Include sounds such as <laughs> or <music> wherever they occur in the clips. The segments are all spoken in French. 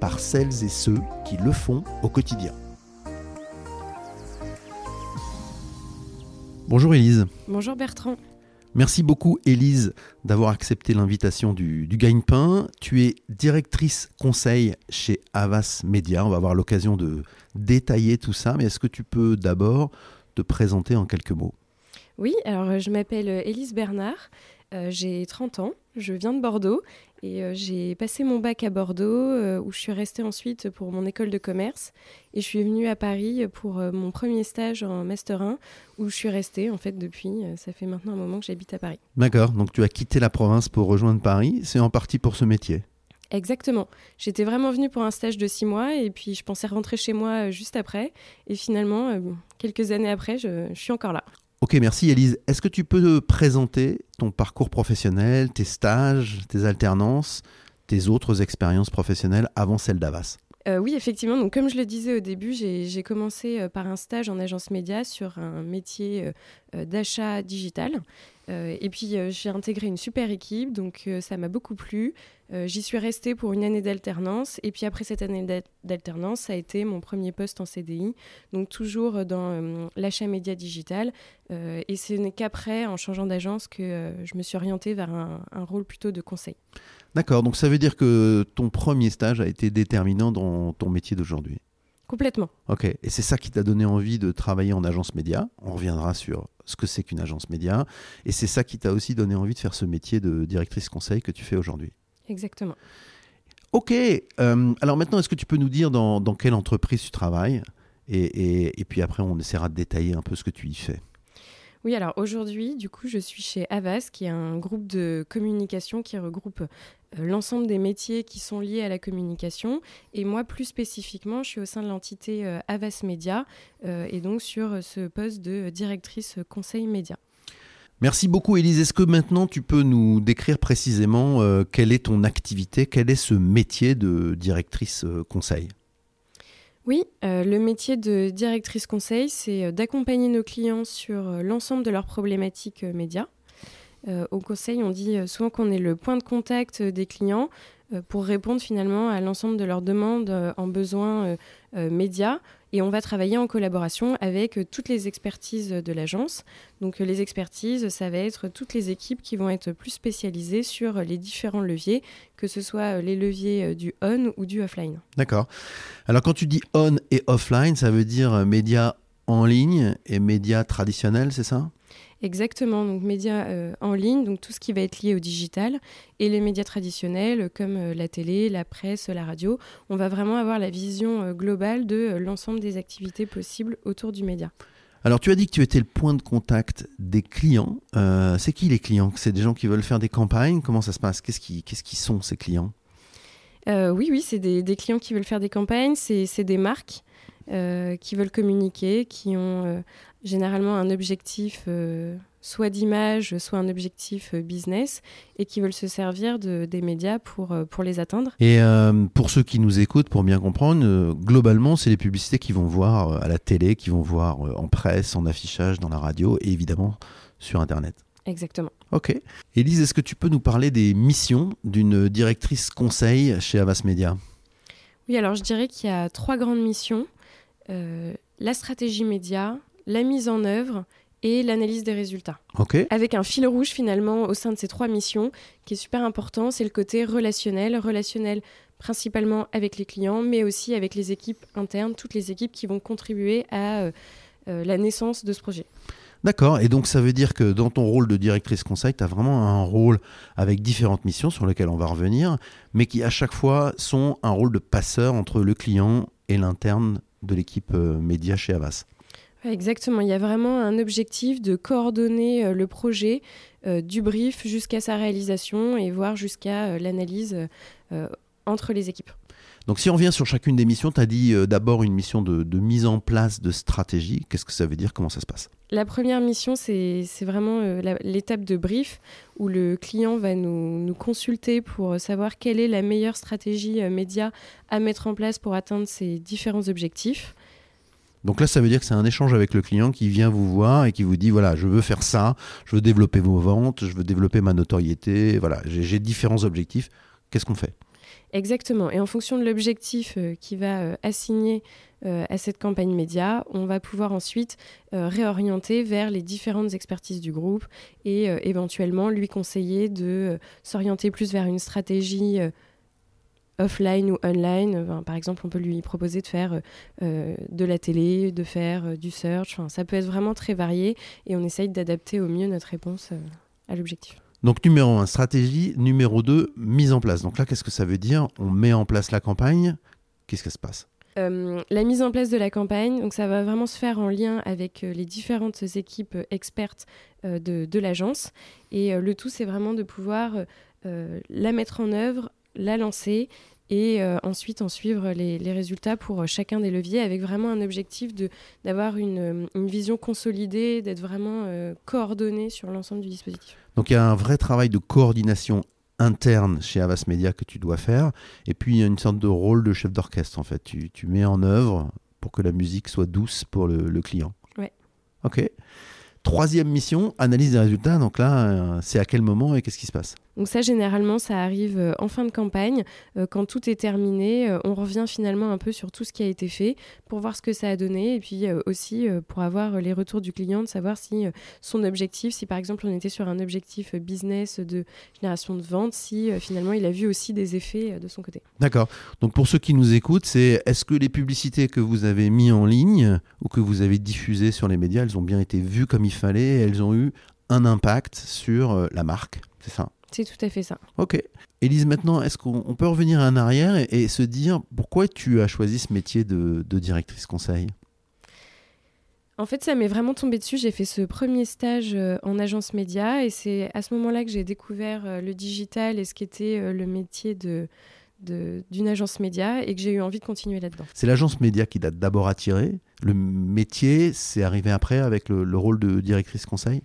par celles et ceux qui le font au quotidien. Bonjour Élise. Bonjour Bertrand. Merci beaucoup Élise d'avoir accepté l'invitation du, du Gagne-Pain. Tu es directrice conseil chez Avas Media. On va avoir l'occasion de détailler tout ça, mais est-ce que tu peux d'abord te présenter en quelques mots? Oui, alors je m'appelle Élise Bernard. Euh, j'ai 30 ans, je viens de Bordeaux et euh, j'ai passé mon bac à Bordeaux euh, où je suis restée ensuite pour mon école de commerce et je suis venue à Paris pour mon premier stage en Master 1 où je suis restée en fait depuis. ça fait maintenant un moment que j'habite à Paris. D'accord, donc tu as quitté la province pour rejoindre Paris, c'est en partie pour ce métier Exactement. J'étais vraiment venue pour un stage de six mois et puis je pensais rentrer chez moi juste après. Et finalement, quelques années après, je suis encore là. Ok, merci Elise. Est-ce que tu peux présenter ton parcours professionnel, tes stages, tes alternances, tes autres expériences professionnelles avant celle d'Avas? Euh, oui, effectivement. Comme je le disais au début, j'ai commencé euh, par un stage en agence média sur un métier euh, d'achat digital. Et puis, j'ai intégré une super équipe, donc ça m'a beaucoup plu. J'y suis restée pour une année d'alternance. Et puis, après cette année d'alternance, ça a été mon premier poste en CDI, donc toujours dans l'achat média digital. et ce n'est qu'après, en changeant d'agence, que je me suis orientée vers un, un rôle plutôt de conseil. D'accord, donc ça veut dire que ton premier stage a été déterminant dans ton métier d'aujourd'hui? Complètement. Ok, et c'est ça qui t'a donné envie de travailler en agence média? On reviendra sur ce que c'est qu'une agence média. Et c'est ça qui t'a aussi donné envie de faire ce métier de directrice conseil que tu fais aujourd'hui. Exactement. Ok, euh, alors maintenant, est-ce que tu peux nous dire dans, quelle entreprise tu travailles et, et puis après, on essaiera de détailler un peu ce que tu y fais. Oui, alors aujourd'hui, du coup, je suis chez Avas, qui est un groupe de communication qui regroupe l'ensemble des métiers qui sont liés à la communication. Et moi, plus spécifiquement, je suis au sein de l'entité euh, Avas Media euh, et donc sur ce poste de directrice conseil média. Merci beaucoup Élise. Est-ce que maintenant tu peux nous décrire précisément quelle est ton activité, quel est ce métier de directrice conseil? Oui, euh, le métier de directrice conseil, c'est euh, d'accompagner nos clients sur euh, l'ensemble de leurs problématiques médias. Au conseil, on dit souvent qu'on est le point de contact des clients pour répondre finalement à l'ensemble de leurs demandes en besoins médias et on va travailler en collaboration avec euh, toutes les expertises de l'agence. Donc euh, les expertises, ça va être toutes les équipes qui vont être plus spécialisées sur les différents leviers, que ce soit euh, les leviers du on ou du offline. D'accord. Alors quand tu dis on et offline, ça veut dire médias en ligne et médias traditionnels, c'est ça? Exactement, donc médias euh, en ligne, donc tout ce qui va être lié au digital, et les médias traditionnels comme euh, la télé, la presse, la radio. On va vraiment avoir la vision euh, globale de l'ensemble des activités possibles autour du média. Alors tu as dit que tu étais le point de contact des clients. c'est qui les clients? C'est des gens qui veulent faire des campagnes? Comment ça se passe? Qu'est-ce qui, qu'est-ce qui sont ces clients? Oui, oui, c'est des, des, clients qui veulent faire des campagnes, c'est, c'est des marques. Qui veulent communiquer, qui ont généralement un objectif euh, soit d'image, soit un objectif euh, business, et qui veulent se servir de, des médias pour, euh, pour les atteindre. Et pour ceux qui nous écoutent, pour bien comprendre, globalement, c'est les publicités qu'ils vont voir à la télé, qu'ils vont voir en presse, en affichage, dans la radio, et évidemment sur Internet. Exactement. Ok. Élise, est-ce que tu peux nous parler des missions d'une directrice conseil chez Avas Media? Oui, alors je dirais qu'il y a trois grandes missions. La stratégie média, la mise en œuvre et l'analyse des résultats. Avec un fil rouge finalement au sein de ces trois missions qui est super important, c'est le côté relationnel, relationnel principalement avec les clients, mais aussi avec les équipes internes, toutes les équipes qui vont contribuer à euh, euh, la naissance de ce projet. D'accord, et donc ça veut dire que dans ton rôle de directrice conseil, tu as vraiment un rôle avec différentes missions sur lesquelles on va revenir, mais qui à chaque fois sont un rôle de passeur entre le client et l'interne de l'équipe euh, média chez Avas. Exactement, il y a vraiment un objectif de coordonner euh, le projet euh, du brief jusqu'à sa réalisation et voir jusqu'à l'analyse entre les équipes. Donc si on revient sur chacune des missions, tu as dit euh, d'abord une mission de, mise en place de stratégie. Qu'est-ce que ça veut dire? Comment ça se passe? La première mission, c'est vraiment euh, l'étape de brief où le client va nous, nous, consulter pour savoir quelle est la meilleure stratégie média à mettre en place pour atteindre ses différents objectifs. Donc là, ça veut dire que c'est un échange avec le client qui vient vous voir et qui vous dit voilà, je veux faire ça, je veux développer vos ventes, je veux développer ma notoriété, voilà, j'ai différents objectifs. Qu'est-ce qu'on fait? Exactement. Et en fonction de l'objectif euh, qui va euh, assigner euh, à cette campagne média, on va pouvoir ensuite réorienter vers les différentes expertises du groupe et éventuellement lui conseiller de s'orienter plus vers une stratégie offline ou online. par exemple, on peut lui proposer de faire de la télé, de faire du search. ça peut être vraiment très varié et on essaye d'adapter au mieux notre réponse à l'objectif. Donc numéro 1, stratégie. Numéro 2, mise en place. Donc là, qu'est-ce que ça veut dire? On met en place la campagne. Qu'est-ce qui se passe? Euh, la mise en place de la campagne, donc ça va vraiment se faire en lien avec euh, les différentes équipes expertes euh, de, l'agence. Et le tout, c'est vraiment de pouvoir la mettre en œuvre, la lancer et ensuite en suivre les, résultats pour chacun des leviers avec vraiment un objectif d'avoir une, une, vision consolidée, d'être vraiment coordonné sur l'ensemble du dispositif. Donc il y a un vrai travail de coordination interne chez Avas Media que tu dois faire. Et puis il y a une sorte de rôle de chef d'orchestre en fait. Tu, tu, mets en œuvre pour que la musique soit douce pour le, le client. Ouais. Ok. Troisième mission, analyse des résultats. Donc là, euh, c'est à quel moment et qu'est-ce qui se passe? Donc ça, généralement, ça arrive euh, en fin de campagne. Euh, quand tout est terminé, euh, on revient finalement un peu sur tout ce qui a été fait pour voir ce que ça a donné et puis aussi pour avoir les retours du client, de savoir si son objectif, si par exemple on était sur un objectif business de génération de vente, si finalement il a vu aussi des effets de son côté. D'accord. Donc pour ceux qui nous écoutent, c'est est-ce que les publicités que vous avez mis en ligne ou que vous avez diffusées sur les médias, elles ont bien été vues comme il fallait et elles ont eu un impact sur la marque? C'est ça? C'est tout à fait ça. Ok. Élise, maintenant, est-ce qu'on peut revenir en arrière et, se dire pourquoi tu as choisi ce métier de, directrice conseil? En fait, ça m'est vraiment tombé dessus. J'ai fait ce premier stage euh, en agence média et c'est à ce moment-là que j'ai découvert euh, le digital et ce qu'était euh, le métier de, d'une agence média et que j'ai eu envie de continuer là-dedans. C'est l'agence média qui t'a d'abord attiré. Le métier, c'est arrivé après avec le rôle de directrice conseil?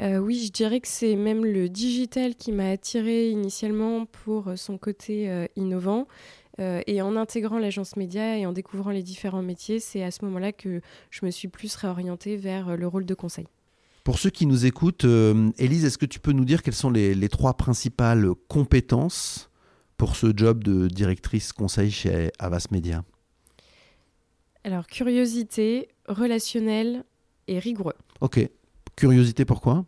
Euh, oui, je dirais que c'est même le digital qui m'a attiré initialement pour euh, son côté euh, innovant. et en intégrant l'agence média et en découvrant les différents métiers, c'est à ce moment-là que je me suis plus réorientée vers le rôle de conseil. Pour ceux qui nous écoutent, Élise, est-ce que tu peux nous dire quelles sont les, les, trois principales compétences pour ce job de directrice conseil chez Avas Media? Alors, curiosité, relationnel et rigoureux. Ok. Curiosité, pourquoi?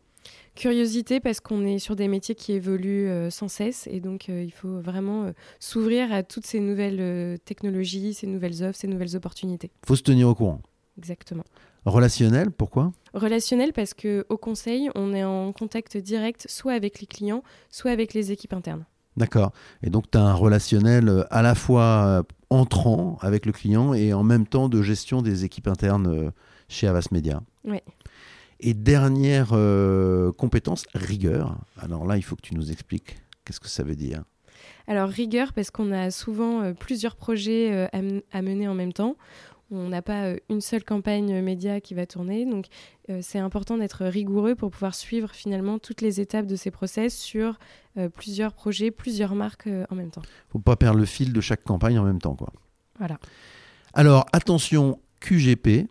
Curiosité parce qu'on est sur des métiers qui évoluent euh, sans cesse et donc euh, il faut vraiment euh, s'ouvrir à toutes ces nouvelles technologies, ces nouvelles offres, ces nouvelles opportunités. Il faut se tenir au courant. Exactement. Relationnel, pourquoi? Relationnel parce qu'au conseil, on est en contact direct soit avec les clients, soit avec les équipes internes. D'accord. Et donc tu as un relationnel à la fois entrant avec le client et en même temps de gestion des équipes internes chez Avas Media. Oui. Et dernière euh, compétence, rigueur. Alors là, il faut que tu nous expliques qu'est-ce que ça veut dire. Alors rigueur, parce qu'on a souvent euh, plusieurs projets euh, à, mener en même temps. On n'a pas une seule campagne média qui va tourner. Donc c'est important d'être rigoureux pour pouvoir suivre finalement toutes les étapes de ces process sur plusieurs projets, plusieurs marques en même temps. Il ne faut pas perdre le fil de chaque campagne en même temps. Quoi. Voilà. Alors attention, QGP,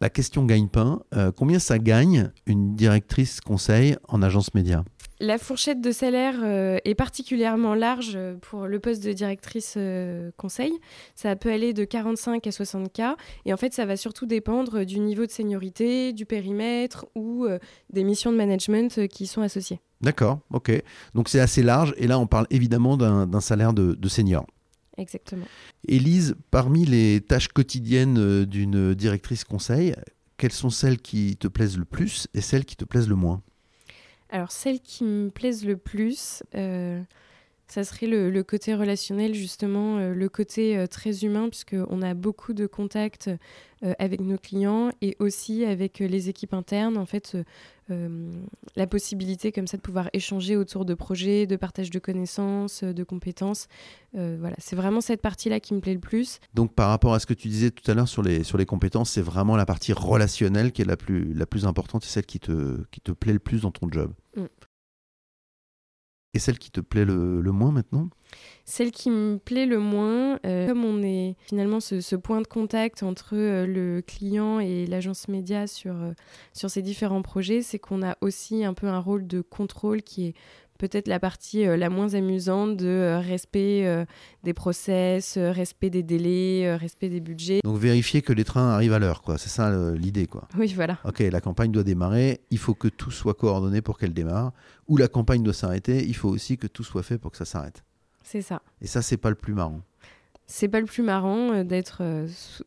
la question gagne-pain. Euh, combien ça gagne une directrice conseil en agence média? La fourchette de salaire euh, est particulièrement large pour le poste de directrice euh, conseil. Ça peut aller de 45 à 60 k. Et en fait, ça va surtout dépendre du niveau de seniorité, du périmètre ou des missions de management qui sont associées. D'accord, ok. Donc c'est assez large. Et là, on parle évidemment d'un salaire de, de senior. Exactement. Élise, parmi les tâches quotidiennes euh, d'une directrice conseil, quelles sont celles qui te plaisent le plus et celles qui te plaisent le moins? Alors, celles qui me plaisent le plus, euh, Ça serait le, côté relationnel, justement, euh, le côté euh, très humain, puisqu'on a beaucoup de contacts avec nos clients et aussi avec les équipes internes. En fait, la possibilité comme ça de pouvoir échanger autour de projets, de partage de connaissances, de compétences. voilà, c'est vraiment cette partie-là qui me plaît le plus. Donc, par rapport à ce que tu disais tout à l'heure sur les, sur les compétences, c'est vraiment la partie relationnelle qui est la plus, la plus importante et celle qui te, qui te plaît le plus dans ton job. Mm. Et celle qui te plaît le, moins maintenant? Celle qui me plaît le moins, euh, comme on est finalement ce, point de contact entre euh, le client et l'agence média euh, sur ces différents projets, c'est qu'on a aussi un peu un rôle de contrôle qui est peut-être la partie euh, la moins amusante de euh, respect euh, des process, respect des délais, respect des budgets. Donc vérifier que les trains arrivent à l'heure, quoi. C'est ça l'idée, quoi. Oui, voilà. Ok, la campagne doit démarrer, il faut que tout soit coordonné pour qu'elle démarre. Ou la campagne doit s'arrêter, il faut aussi que tout soit fait pour que ça s'arrête. C'est ça. Et ça, c'est pas le plus marrant c'est pas le plus marrant euh, d'être euh, sous,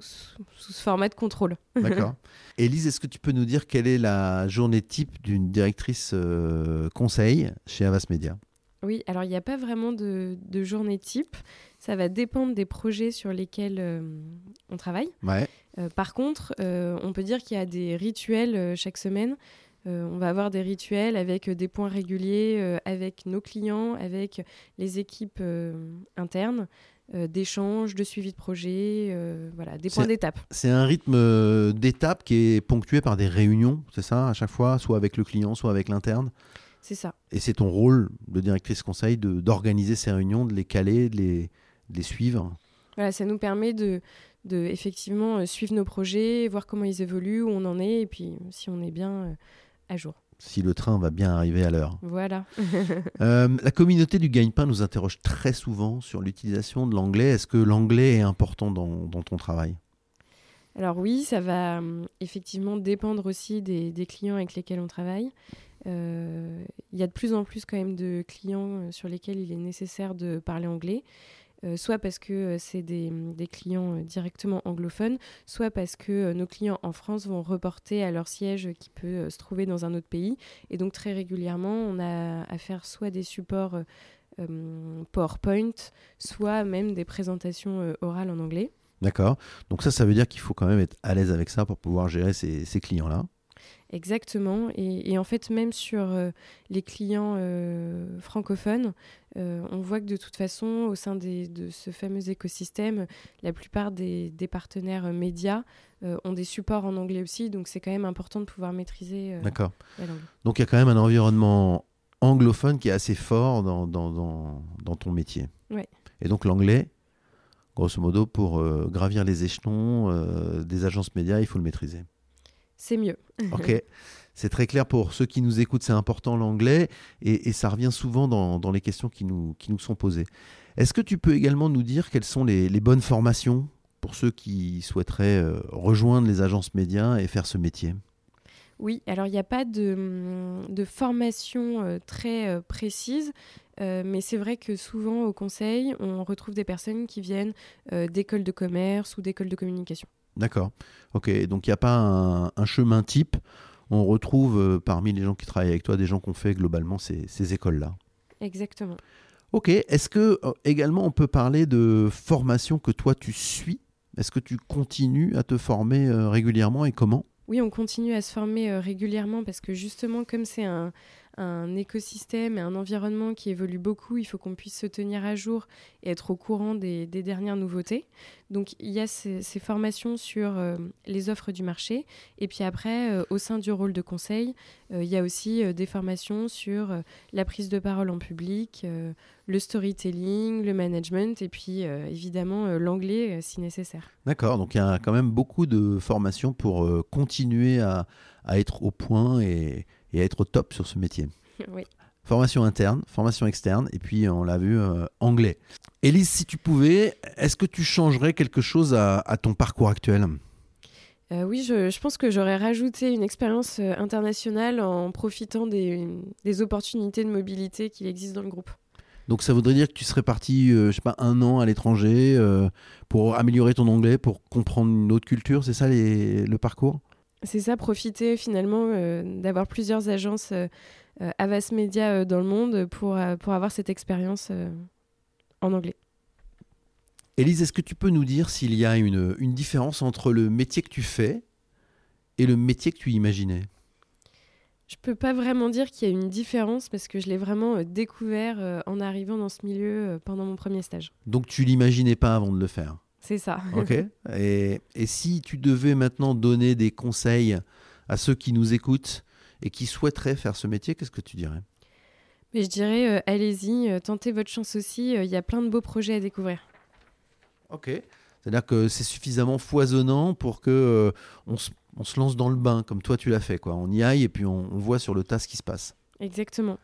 ce format de contrôle. <laughs> D'accord. Élise, est-ce que tu peux nous dire quelle est la journée type d'une directrice euh, conseil chez Avas Media? Oui, alors il n'y a pas vraiment de, journée type. Ça va dépendre des projets sur lesquels on travaille. Ouais. par contre, on peut dire qu'il y a des rituels chaque semaine. on va avoir des rituels avec des points réguliers, avec nos clients, avec les équipes internes. Euh, d'échanges, de suivi de projet, euh, voilà, des points d'étape. C'est un rythme euh, d'étape qui est ponctué par des réunions, c'est ça, à chaque fois, soit avec le client, soit avec l'interne? C'est ça. Et c'est ton rôle de directrice conseil d'organiser ces réunions, de les caler, de les, les suivre? Voilà, ça nous permet de, de effectivement suivre nos projets, voir comment ils évoluent, où on en est, et puis si on est bien à jour si le train va bien arriver à l'heure. Voilà. <laughs> Euh, la communauté du gagne-pain nous interroge très souvent sur l'utilisation de l'anglais. Est-ce que l'anglais est important dans, ton travail? Alors oui, ça va hum, effectivement dépendre aussi des, clients avec lesquels on travaille. Euh, il y a de plus en plus quand même de clients euh, sur lesquels il est nécessaire de parler anglais. Euh, soit parce que euh, c'est des, clients euh, directement anglophones, soit parce que nos clients en France vont reporter à leur siège qui peut se trouver dans un autre pays. Et donc très régulièrement, on a à faire soit des supports PowerPoint, soit même des présentations orales en anglais. D'accord. Donc ça, ça veut dire qu'il faut quand même être à l'aise avec ça pour pouvoir gérer ces clients-là. Exactement. Et, en fait, même sur euh, les clients euh, francophones, euh, on voit que de toute façon, au sein de ce fameux écosystème, la plupart des, partenaires médias ont des supports en anglais aussi. Donc c'est quand même important de pouvoir maîtriser D'accord. Donc il y a quand même un environnement anglophone qui est assez fort dans, dans, ton métier. Ouais. Et donc l'anglais, grosso modo, pour gravir les échelons des agences médias, il faut le maîtriser c'est mieux. ok. <laughs> C'est très clair pour ceux qui nous écoutent, c'est important l'anglais et, ça revient souvent dans, les questions qui nous, qui nous sont posées. Est-ce que tu peux également nous dire quelles sont les, bonnes formations pour ceux qui souhaiteraient euh, rejoindre les agences médias et faire ce métier? Oui, alors il n'y a pas de, de formation euh, très euh, précise, mais c'est vrai que souvent au conseil, on retrouve des personnes qui viennent d'écoles de commerce ou d'écoles de communication. D'accord. Ok, donc il n'y a pas un, chemin type. On retrouve euh, parmi les gens qui travaillent avec toi des gens qui ont fait globalement ces, écoles-là. Exactement. Ok, est-ce que euh, également on peut parler de formation que toi tu suis? Est-ce que tu continues à te former euh, régulièrement et comment? Oui, on continue à se former régulièrement parce que justement comme c'est un, un écosystème et un environnement qui évolue beaucoup, il faut qu'on puisse se tenir à jour et être au courant des, dernières nouveautés. Donc il y a ces, formations sur euh, les offres du marché et puis après, euh, au sein du rôle de conseil, euh, il y a aussi des formations sur la prise de parole en public, le storytelling, le management et puis évidemment l'anglais si nécessaire. D'accord, donc il y a quand même beaucoup de formations pour continuer à, à être au point et et à être au top sur ce métier. <laughs> Oui. Formation interne, formation externe, et puis on l'a vu, euh, anglais. Élise, si tu pouvais, est-ce que tu changerais quelque chose à, ton parcours actuel? Euh, oui, je, pense que j'aurais rajouté une expérience euh, internationale en profitant des, opportunités de mobilité qui existent dans le groupe. Donc ça voudrait dire que tu serais parti, je sais pas, un an à l'étranger pour améliorer ton anglais, pour comprendre une autre culture, c'est ça le parcours? C'est ça, profiter finalement euh, d'avoir plusieurs agences euh, Avas Media dans le monde pour, pour avoir cette expérience en anglais. Élise, est-ce que tu peux nous dire s'il y a une, une différence entre le métier que tu fais et le métier que tu imaginais? Je peux pas vraiment dire qu'il y a une différence parce que je l'ai vraiment euh, découvert euh, en arrivant dans ce milieu euh, pendant mon premier stage. Donc tu l'imaginais pas avant de le faire? C'est ça. Ok. et, et, si tu devais maintenant donner des conseils à ceux qui nous écoutent et qui souhaiteraient faire ce métier, qu'est-ce que tu dirais? Mais je dirais, allez-y, tentez votre chance aussi. Il y a plein de beaux projets à découvrir. Ok. C'est-à-dire que c'est suffisamment foisonnant pour que on se on se lance dans le bain, comme toi tu l'as fait. Quoi. On y aille et puis on, voit sur le tas ce qui se passe. Exactement.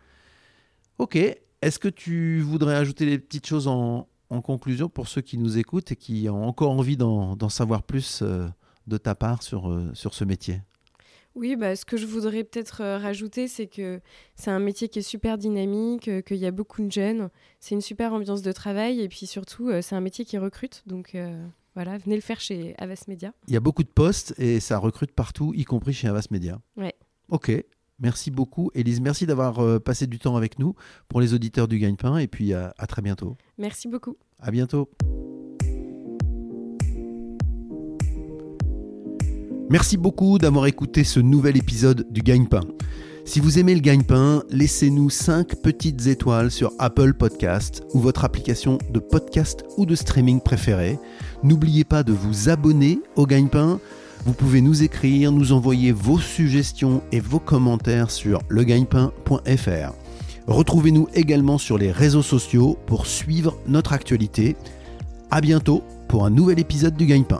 Ok. Est-ce que tu voudrais ajouter des petites choses en, conclusion pour ceux qui nous écoutent et qui ont encore envie d'en savoir plus euh, de ta part sur, euh, sur ce métier oui, bah, ce que je voudrais peut-être euh, rajouter, c'est que c'est un métier qui est super dynamique, qu'il y a beaucoup de jeunes, c'est une super ambiance de travail et puis surtout, c'est un métier qui recrute. Donc, voilà, venez le faire chez Avas Media. Il y a beaucoup de postes et ça recrute partout, y compris chez Avas Media. Ouais. Ok, merci beaucoup. Élise, merci d'avoir euh, passé du temps avec nous pour les auditeurs du Gagne-Pain et puis à, à très bientôt. Merci beaucoup. À bientôt. Merci beaucoup d'avoir écouté ce nouvel épisode du Gagne-Pain. Si vous aimez le gagne-pain, laissez-nous 5 petites étoiles sur Apple Podcast ou votre application de podcast ou de streaming préférée. N'oubliez pas de vous abonner au gagne-pain. Vous pouvez nous écrire, nous envoyer vos suggestions et vos commentaires sur legagnepain.fr. Retrouvez-nous également sur les réseaux sociaux pour suivre notre actualité. À bientôt pour un nouvel épisode du gagne-pain.